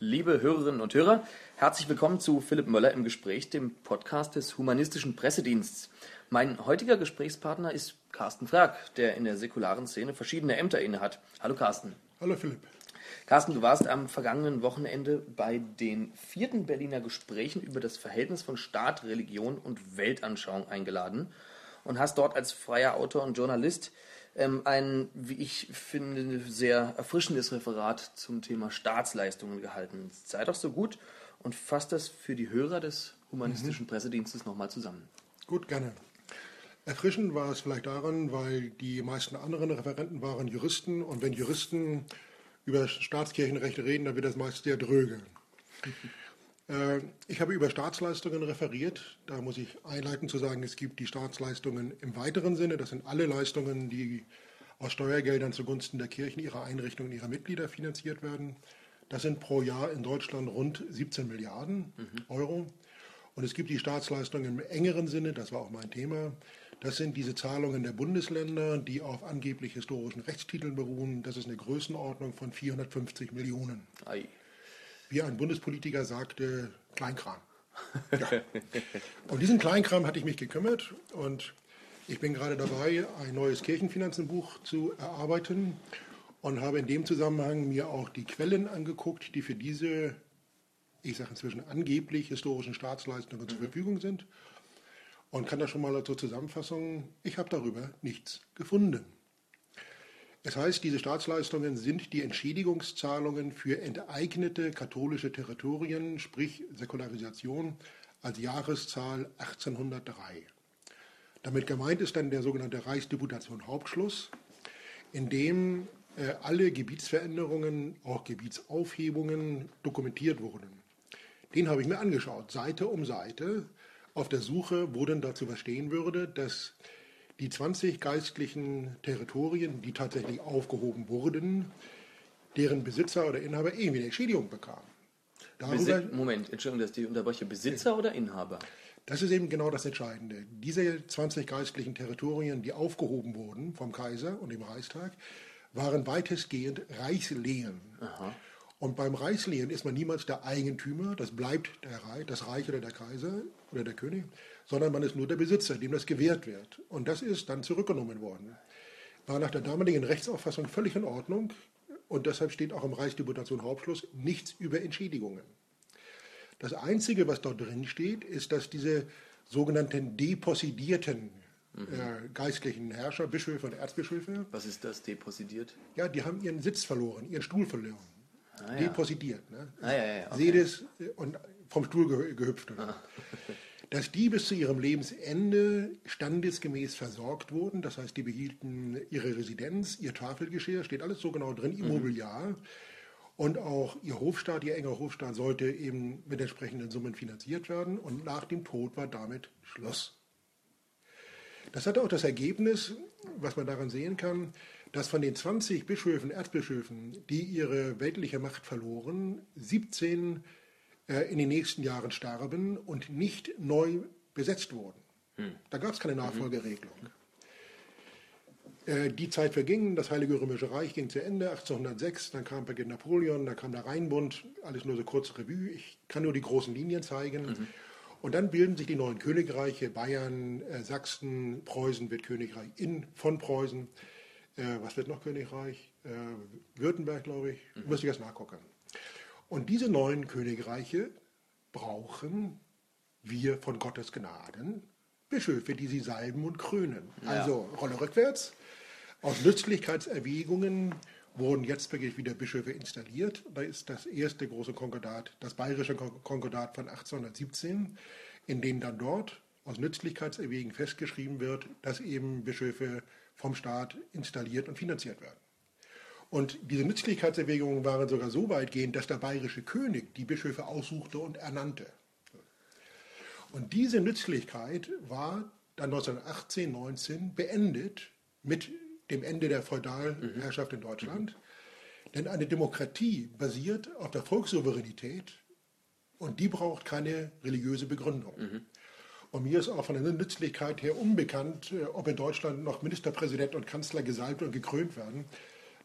Liebe Hörerinnen und Hörer, herzlich willkommen zu Philipp Möller im Gespräch, dem Podcast des Humanistischen Pressedienstes. Mein heutiger Gesprächspartner ist Carsten Frag, der in der säkularen Szene verschiedene Ämter innehat. Hallo Carsten. Hallo Philipp. Carsten, du warst am vergangenen Wochenende bei den vierten Berliner Gesprächen über das Verhältnis von Staat, Religion und Weltanschauung eingeladen und hast dort als freier Autor und Journalist ein, wie ich finde, sehr erfrischendes Referat zum Thema Staatsleistungen gehalten. Sei doch so gut und fasst das für die Hörer des humanistischen mhm. Pressedienstes nochmal zusammen. Gut, gerne. Erfrischend war es vielleicht daran, weil die meisten anderen Referenten waren Juristen und wenn Juristen über Staatskirchenrecht reden, dann wird das meist sehr dröge. Ich habe über Staatsleistungen referiert. Da muss ich einleiten zu sagen, es gibt die Staatsleistungen im weiteren Sinne. Das sind alle Leistungen, die aus Steuergeldern zugunsten der Kirchen, ihrer Einrichtungen, ihrer Mitglieder finanziert werden. Das sind pro Jahr in Deutschland rund 17 Milliarden mhm. Euro. Und es gibt die Staatsleistungen im engeren Sinne, das war auch mein Thema. Das sind diese Zahlungen der Bundesländer, die auf angeblich historischen Rechtstiteln beruhen. Das ist eine Größenordnung von 450 Millionen. Ei wie ein Bundespolitiker sagte, Kleinkram. Ja. Um diesen Kleinkram hatte ich mich gekümmert und ich bin gerade dabei, ein neues Kirchenfinanzenbuch zu erarbeiten und habe in dem Zusammenhang mir auch die Quellen angeguckt, die für diese, ich sage inzwischen angeblich historischen Staatsleistungen mhm. zur Verfügung sind und kann das schon mal zur Zusammenfassung, ich habe darüber nichts gefunden. Das heißt, diese Staatsleistungen sind die Entschädigungszahlungen für enteignete katholische Territorien, sprich Säkularisation, als Jahreszahl 1803. Damit gemeint ist dann der sogenannte Reichsdeputation Hauptschluss, in dem äh, alle Gebietsveränderungen, auch Gebietsaufhebungen dokumentiert wurden. Den habe ich mir angeschaut, Seite um Seite, auf der Suche, wo denn dazu verstehen würde, dass die 20 geistlichen Territorien, die tatsächlich aufgehoben wurden, deren Besitzer oder Inhaber irgendwie eine Entschädigung bekamen. Darüber, Moment, Entschuldigung, dass die unterbreche. Besitzer oder Inhaber? Das ist eben genau das Entscheidende. Diese 20 geistlichen Territorien, die aufgehoben wurden vom Kaiser und dem Reichstag, waren weitestgehend Reichslehen. Aha. Und beim Reichslehen ist man niemals der Eigentümer, das bleibt der Reich, das Reich oder der Kaiser oder der König, sondern man ist nur der Besitzer, dem das gewährt wird. Und das ist dann zurückgenommen worden. War nach der damaligen Rechtsauffassung völlig in Ordnung und deshalb steht auch im Reichsdeputation Hauptschluss nichts über Entschädigungen. Das Einzige, was dort drin steht, ist, dass diese sogenannten depossidierten mhm. äh, geistlichen Herrscher, Bischöfe und Erzbischöfe. Was ist das, depossidiert? Ja, die haben ihren Sitz verloren, ihren Stuhl verloren. Ah, ja. Depossidiert. Ne? Ah, ja, ja, okay. Sedes und vom Stuhl gehüpft. Ah. dass die bis zu ihrem Lebensende standesgemäß versorgt wurden. Das heißt, die behielten ihre Residenz, ihr Tafelgeschirr, steht alles so genau drin, Immobiliar. Mhm. Und auch ihr Hofstaat, ihr enger Hofstaat, sollte eben mit entsprechenden Summen finanziert werden. Und nach dem Tod war damit Schluss. Das hatte auch das Ergebnis, was man daran sehen kann, dass von den 20 Bischöfen, Erzbischöfen, die ihre weltliche Macht verloren, 17 äh, in den nächsten Jahren starben und nicht neu besetzt wurden. Hm. Da gab es keine mhm. Nachfolgeregelung. Hm. Die Zeit verging, das Heilige Römische Reich ging zu Ende, 1806, dann kam Beginn Napoleon, dann kam der Rheinbund, alles nur so kurze Revue. Ich kann nur die großen Linien zeigen. Mhm. Und dann bilden sich die neuen Königreiche, Bayern, äh, Sachsen, Preußen wird Königreich in, von Preußen. Äh, was wird noch Königreich? Äh, Württemberg, glaube ich. Mhm. Müsste ich erst nachgucken. Und diese neuen Königreiche brauchen wir von Gottes Gnaden Bischöfe, die sie salben und krönen. Ja. Also Rolle rückwärts. Aus Nützlichkeitserwägungen wurden jetzt wirklich wieder Bischöfe installiert. Da ist das erste große Konkordat, das bayerische Konkordat von 1817, in dem dann dort aus Nützlichkeitserwägen festgeschrieben wird, dass eben Bischöfe vom Staat installiert und finanziert werden. Und diese Nützlichkeitserwägungen waren sogar so weitgehend, dass der bayerische König die Bischöfe aussuchte und ernannte. Und diese Nützlichkeit war dann 1918, 19 beendet mit dem Ende der Feudalherrschaft in Deutschland. Mhm. Denn eine Demokratie basiert auf der Volkssouveränität und die braucht keine religiöse Begründung. Mhm. Und mir ist auch von der Nützlichkeit her unbekannt, äh, ob in Deutschland noch Ministerpräsident und Kanzler gesalbt und gekrönt werden.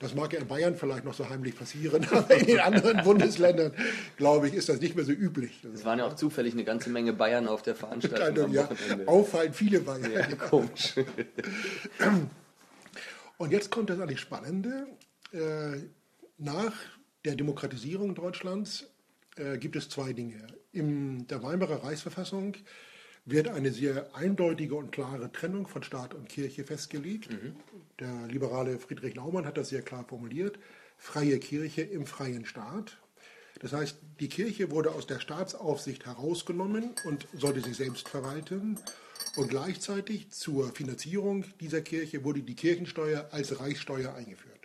Das mag ja in Bayern vielleicht noch so heimlich passieren, aber in den anderen Bundesländern, glaube ich, ist das nicht mehr so üblich. Es waren ja auch zufällig eine ganze Menge Bayern auf der Veranstaltung ja, auffallend viele Bayern. Ja, komisch. Und jetzt kommt das eigentlich Spannende. Äh, Nach der Demokratisierung Deutschlands äh, gibt es zwei Dinge. In der Weimarer Reichsverfassung wird eine sehr eindeutige und klare Trennung von Staat und Kirche festgelegt. Der liberale Friedrich Naumann hat das sehr klar formuliert. Freie Kirche im freien Staat. Das heißt, die Kirche wurde aus der Staatsaufsicht herausgenommen und sollte sich selbst verwalten. Und gleichzeitig zur Finanzierung dieser Kirche wurde die Kirchensteuer als Reichssteuer eingeführt.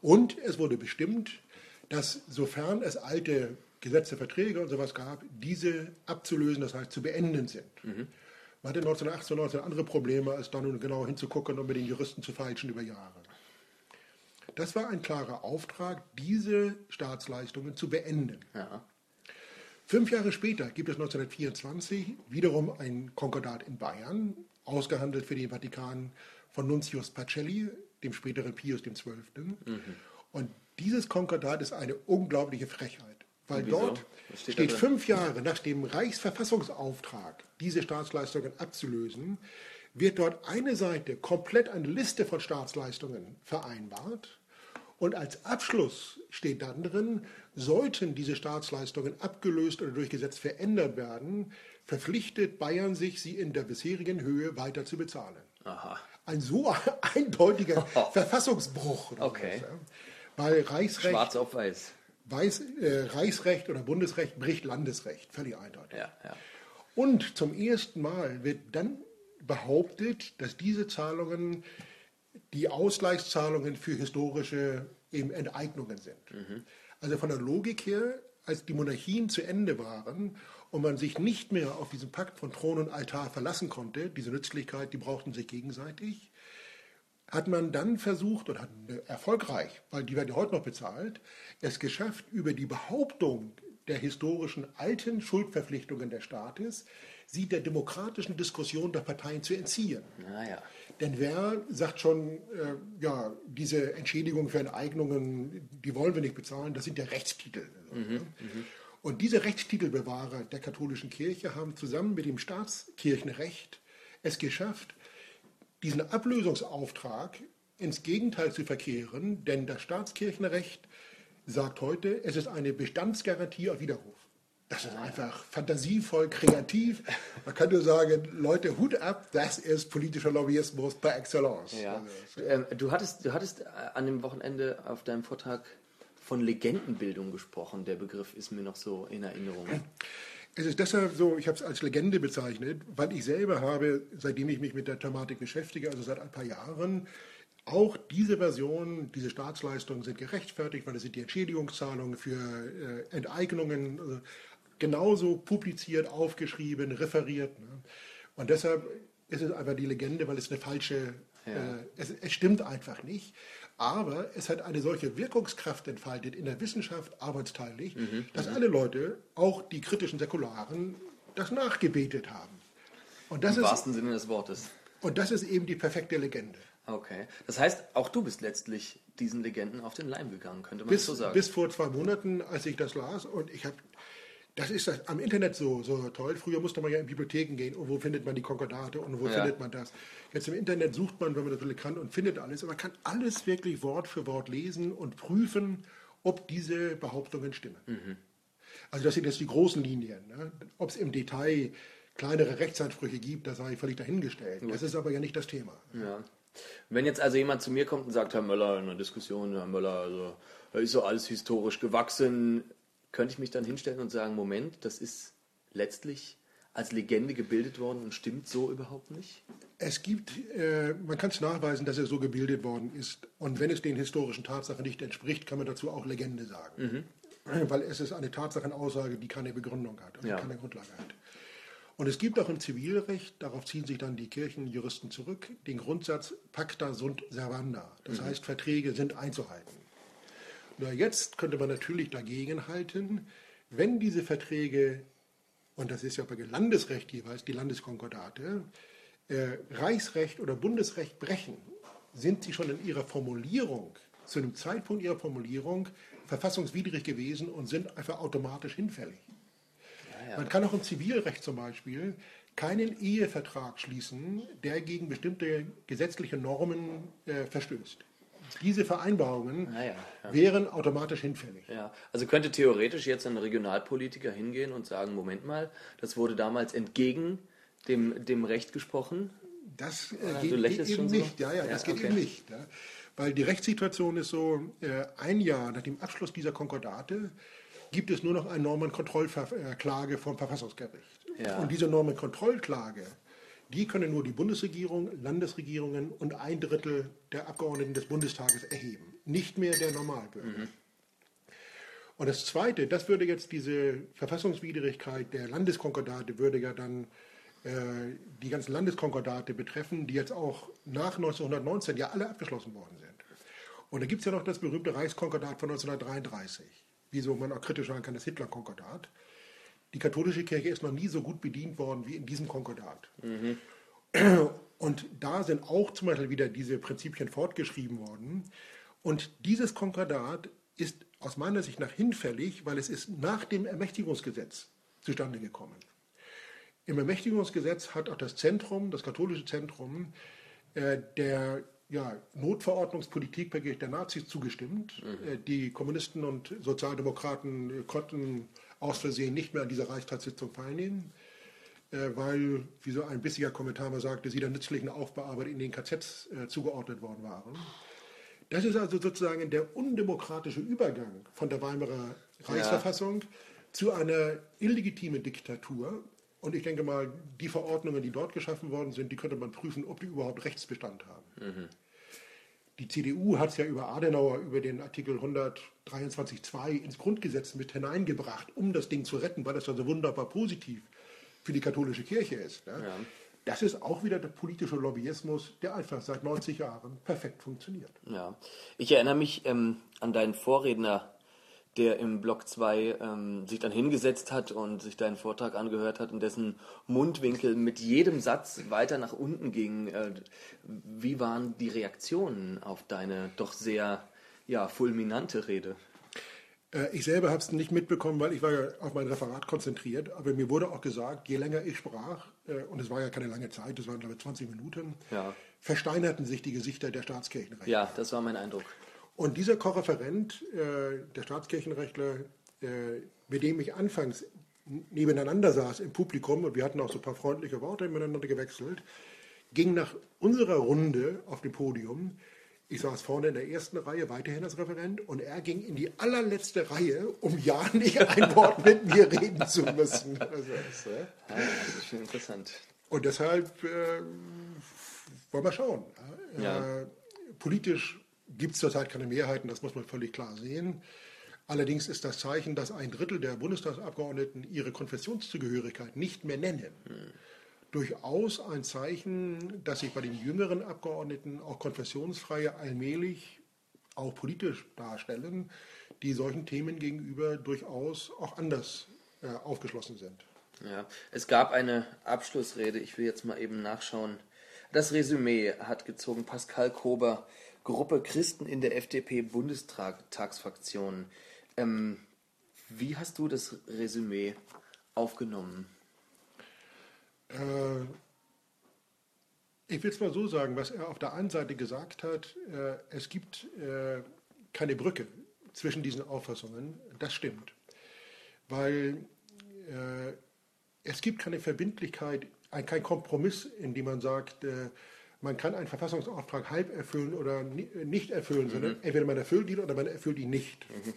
Und es wurde bestimmt, dass sofern es alte Gesetze, Verträge und sowas gab, diese abzulösen, das heißt zu beenden sind. Man hatte 1918 und 19 andere Probleme, als dann nun genau hinzugucken und mit den Juristen zu feilschen über Jahre. Das war ein klarer Auftrag, diese Staatsleistungen zu beenden. Ja. Fünf Jahre später gibt es 1924 wiederum ein Konkordat in Bayern, ausgehandelt für den Vatikan von Nuntius Pacelli, dem späteren Pius XII. Und dieses Konkordat ist eine unglaubliche Frechheit, weil Wieso? dort steht steht, fünf Jahre nach dem Reichsverfassungsauftrag, diese Staatsleistungen abzulösen, wird dort eine Seite komplett eine Liste von Staatsleistungen vereinbart und als Abschluss steht dann drin, sollten diese Staatsleistungen abgelöst oder durch Gesetz verändert werden, verpflichtet Bayern sich, sie in der bisherigen Höhe weiter zu bezahlen. Aha. Ein so eindeutiger Verfassungsbruch. oder Okay. Weil Reichsrecht, Schwarz auf weiß. Weiß, äh, Reichsrecht oder Bundesrecht bricht Landesrecht, völlig eindeutig. Ja, ja. Und zum ersten Mal wird dann behauptet, dass diese Zahlungen die Ausgleichszahlungen für historische eben Enteignungen sind. Also von der Logik her, als die Monarchien zu Ende waren und man sich nicht mehr auf diesen Pakt von Thron und Altar verlassen konnte, diese Nützlichkeit, die brauchten sich gegenseitig, hat man dann versucht und hat äh, erfolgreich, weil die werden ja heute noch bezahlt, es geschafft, über die Behauptung der historischen alten Schuldverpflichtungen des Staates, sie der demokratischen Diskussion der Parteien zu entziehen. Naja. Denn wer sagt schon, äh, ja, diese Entschädigung für Enteignungen, die wollen wir nicht bezahlen, das sind ja Rechtstitel. Mhm, Und diese Rechtstitelbewahrer der katholischen Kirche haben zusammen mit dem Staatskirchenrecht es geschafft, diesen Ablösungsauftrag ins Gegenteil zu verkehren, denn das Staatskirchenrecht sagt heute, es ist eine Bestandsgarantie auf Widerruf. Das ist einfach fantasievoll, kreativ. Man kann nur sagen, Leute, Hut ab, das ist politischer Lobbyismus par excellence. Ja. Also, Ähm, du hattest, du hattest äh, an dem Wochenende auf deinem Vortrag von Legendenbildung gesprochen. Der Begriff ist mir noch so in Erinnerung. Es ist deshalb so, ich habe es als Legende bezeichnet, weil ich selber habe, seitdem ich mich mit der Thematik beschäftige, also seit ein paar Jahren, auch diese Version, diese Staatsleistungen sind gerechtfertigt, weil es sind die Entschädigungszahlungen für äh, Enteignungen äh, genauso publiziert, aufgeschrieben, referiert. Ne? Und deshalb ist es einfach die Legende, weil es eine falsche, Ja. äh, es, es stimmt einfach nicht. Aber es hat eine solche Wirkungskraft entfaltet in der Wissenschaft arbeitsteilig, dass alle Leute, auch die kritischen Säkularen, das nachgebetet haben. Und das, Im ist, wahrsten Sinne des Wortes. und das ist eben die perfekte Legende. Okay. Das heißt, auch du bist letztlich diesen Legenden auf den Leim gegangen, könnte man Bis, so sagen. bis vor zwei Monaten, als ich das las, und ich habe, das ist das, am Internet so, so toll. Früher musste man ja in Bibliotheken gehen und wo findet man die Konkordate und wo Ja. findet man das. Jetzt im Internet sucht man, wenn man das will, kann und findet alles. Aber man kann alles wirklich Wort für Wort lesen und prüfen, ob diese Behauptungen stimmen. Mhm. Also das sind jetzt die großen Linien. Ne? Ob es im Detail kleinere Rechtsansprüche gibt, das sei völlig dahingestellt. Das ist aber ja nicht das Thema. Ja. Wenn jetzt also jemand zu mir kommt und sagt, Herr Möller, in einer Diskussion, Herr Möller, also da ist so alles historisch gewachsen, könnte ich mich dann hinstellen und sagen, Moment, das ist letztlich als Legende gebildet worden und stimmt so überhaupt nicht? Es gibt, äh, man kann es nachweisen, dass er so gebildet worden ist. Und wenn es den historischen Tatsachen nicht entspricht, kann man dazu auch Legende sagen. Weil es ist eine Tatsachenaussage, die keine Begründung hat, also Ja. keine Grundlage hat. Und es gibt auch im Zivilrecht, darauf ziehen sich dann die Kirchenjuristen zurück, den Grundsatz pacta sunt servanda. Das heißt, Verträge sind einzuhalten. Na, jetzt könnte man natürlich dagegen halten, wenn diese Verträge, und das ist ja bei Landesrecht jeweils, die Landeskonkordate, äh, Reichsrecht oder Bundesrecht brechen, sind sie schon in ihrer Formulierung zu einem Zeitpunkt ihrer Formulierung verfassungswidrig gewesen und sind einfach automatisch hinfällig. Ja, ja. Man kann auch im Zivilrecht zum Beispiel keinen Ehevertrag schließen, der gegen bestimmte gesetzliche Normen äh, verstößt. Diese Vereinbarungen ja, ja. wären automatisch hinfällig. Ja, also könnte theoretisch jetzt ein Regionalpolitiker hingehen und sagen, Moment mal, das wurde damals entgegen dem, dem Recht gesprochen. Das äh, geht, geht eben nicht. So? Ja, ja, das geht okay. eben nicht. Weil die Rechtssituation ist so, äh, ein Jahr nach dem Abschluss dieser Konkordate gibt es nur noch eine Normenkontrollklage vom Verfassungsgericht. Und diese Normenkontrollklage, die können nur die Bundesregierung, Landesregierungen und ein Drittel der Abgeordneten des Bundestages erheben, nicht mehr der Normalbürger. Mhm. Und das Zweite, das würde jetzt diese Verfassungswidrigkeit der Landeskonkordate, würde ja dann äh, die ganzen Landeskonkordate betreffen, die jetzt auch nach 1919 ja alle abgeschlossen worden sind. Und da gibt es ja noch das berühmte Reichskonkordat von 1933 wieso man auch kritisch sagen kann, das Hitler-Konkordat. Die katholische Kirche ist noch nie so gut bedient worden wie in diesem Konkordat. Mhm. Und da sind auch zum Beispiel wieder diese Prinzipien fortgeschrieben worden. Und dieses Konkordat ist aus meiner Sicht nach hinfällig, weil es ist nach dem Ermächtigungsgesetz zustande gekommen. Im Ermächtigungsgesetz hat auch das Zentrum, das katholische Zentrum, äh, der ja, Notverordnungspolitik der Nazis zugestimmt. Mhm. Äh, die Kommunisten und Sozialdemokraten äh, konnten aus Versehen nicht mehr an dieser Reichstagssitzung teilnehmen, äh, weil, wie so ein bissiger Kommentar mal sagte, sie der nützlichen Aufbearbeit in den KZs zugeordnet worden waren. Das ist also sozusagen der undemokratische Übergang von der Weimarer Reichsverfassung ja. zu einer illegitimen Diktatur. Und ich denke mal, die Verordnungen, die dort geschaffen worden sind, die könnte man prüfen, ob die überhaupt Rechtsbestand haben. Mhm. Die CDU hat es ja über Adenauer, über den Artikel 123.2 ins Grundgesetz mit hineingebracht, um das Ding zu retten, weil das ja so wunderbar positiv für die katholische Kirche ist. Ne? Ja. Das ist auch wieder der politische Lobbyismus, der einfach seit 90 Jahren perfekt funktioniert. Ja, ich erinnere mich ähm, an deinen Vorredner der im Block 2 ähm, sich dann hingesetzt hat und sich deinen Vortrag angehört hat und dessen Mundwinkel mit jedem Satz weiter nach unten ging. Äh, wie waren die Reaktionen auf deine doch sehr ja, fulminante Rede? Äh, ich selber habe es nicht mitbekommen, weil ich war ja auf mein Referat konzentriert. Aber mir wurde auch gesagt, je länger ich sprach, äh, und es war ja keine lange Zeit, das waren glaube ich 20 Minuten, ja. versteinerten sich die Gesichter der Staatskirchenrechte. Ja, das war mein Eindruck. Und dieser Korreferent, äh, der Staatskirchenrechtler, äh, mit dem ich anfangs nebeneinander saß im Publikum, und wir hatten auch so ein paar freundliche Worte miteinander gewechselt, ging nach unserer Runde auf dem Podium, ich saß vorne in der ersten Reihe, weiterhin als Referent, und er ging in die allerletzte Reihe, um ja nicht ein Wort mit mir reden zu müssen. Also, das, äh, ah, das ist schon interessant. Und deshalb äh, wollen wir schauen. Ja. Äh, politisch gibt es zurzeit keine Mehrheiten, das muss man völlig klar sehen. Allerdings ist das Zeichen, dass ein Drittel der Bundestagsabgeordneten ihre Konfessionszugehörigkeit nicht mehr nennen, durchaus ein Zeichen, dass sich bei den jüngeren Abgeordneten auch Konfessionsfreie allmählich auch politisch darstellen, die solchen Themen gegenüber durchaus auch anders äh, aufgeschlossen sind. Ja, es gab eine Abschlussrede, ich will jetzt mal eben nachschauen. Das Resümee hat gezogen Pascal Kober Gruppe Christen in der FDP-Bundestagsfraktion. Ähm, wie hast du das Resümee aufgenommen? Äh, ich will es mal so sagen, was er auf der einen Seite gesagt hat, äh, es gibt äh, keine Brücke zwischen diesen Auffassungen, das stimmt. Weil äh, es gibt keine Verbindlichkeit, kein Kompromiss, in dem man sagt, äh, man kann einen Verfassungsauftrag halb erfüllen oder nicht erfüllen, mhm. sondern entweder man erfüllt ihn oder man erfüllt ihn nicht. Mhm.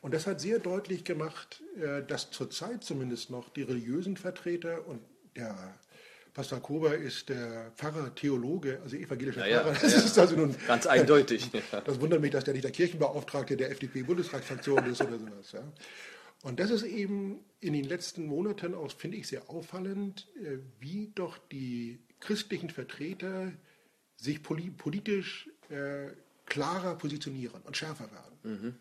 Und das hat sehr deutlich gemacht, äh, dass zurzeit zumindest noch die religiösen Vertreter und der Pastor Kober ist der Pfarrer, Theologe, also evangelischer ja, Pfarrer. Das ja, ist also nun ganz eindeutig. Das wundert mich, dass der nicht der Kirchenbeauftragte der FDP-Bundestagsfraktion ist oder sowas. Ja. Und das ist eben in den letzten Monaten auch, finde ich, sehr auffallend, äh, wie doch die christlichen Vertreter sich politisch äh, klarer positionieren und schärfer werden. Mhm.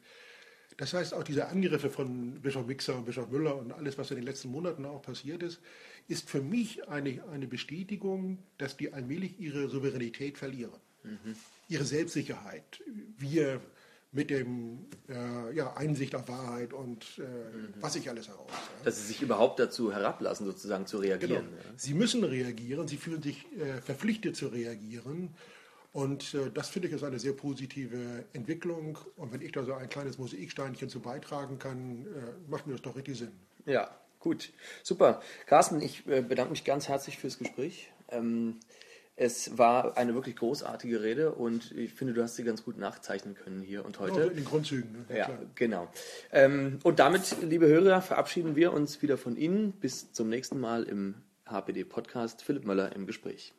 Das heißt, auch diese Angriffe von Bischof Mixer und Bischof Müller und alles, was in den letzten Monaten auch passiert ist, ist für mich eine, eine Bestätigung, dass die allmählich ihre Souveränität verlieren. Mhm. Ihre Selbstsicherheit. Wir mit dem äh, ja, Einsicht auf Wahrheit und äh, mhm. was ich alles heraus. Ja. Dass sie sich überhaupt dazu herablassen, sozusagen zu reagieren. Genau. Ja. Sie müssen reagieren, sie fühlen sich äh, verpflichtet zu reagieren. Und äh, das finde ich ist eine sehr positive Entwicklung. Und wenn ich da so ein kleines Mosaiksteinchen zu beitragen kann, äh, macht mir das doch richtig Sinn. Ja, gut. Super. Carsten, ich äh, bedanke mich ganz herzlich fürs Gespräch. Ähm, es war eine wirklich großartige Rede und ich finde, du hast sie ganz gut nachzeichnen können hier und heute. Ja, in den Grundzügen. Ne? Ja, Klar. genau. Ähm, und damit, liebe Hörer, verabschieden wir uns wieder von Ihnen. Bis zum nächsten Mal im HPD Podcast. Philipp Möller im Gespräch.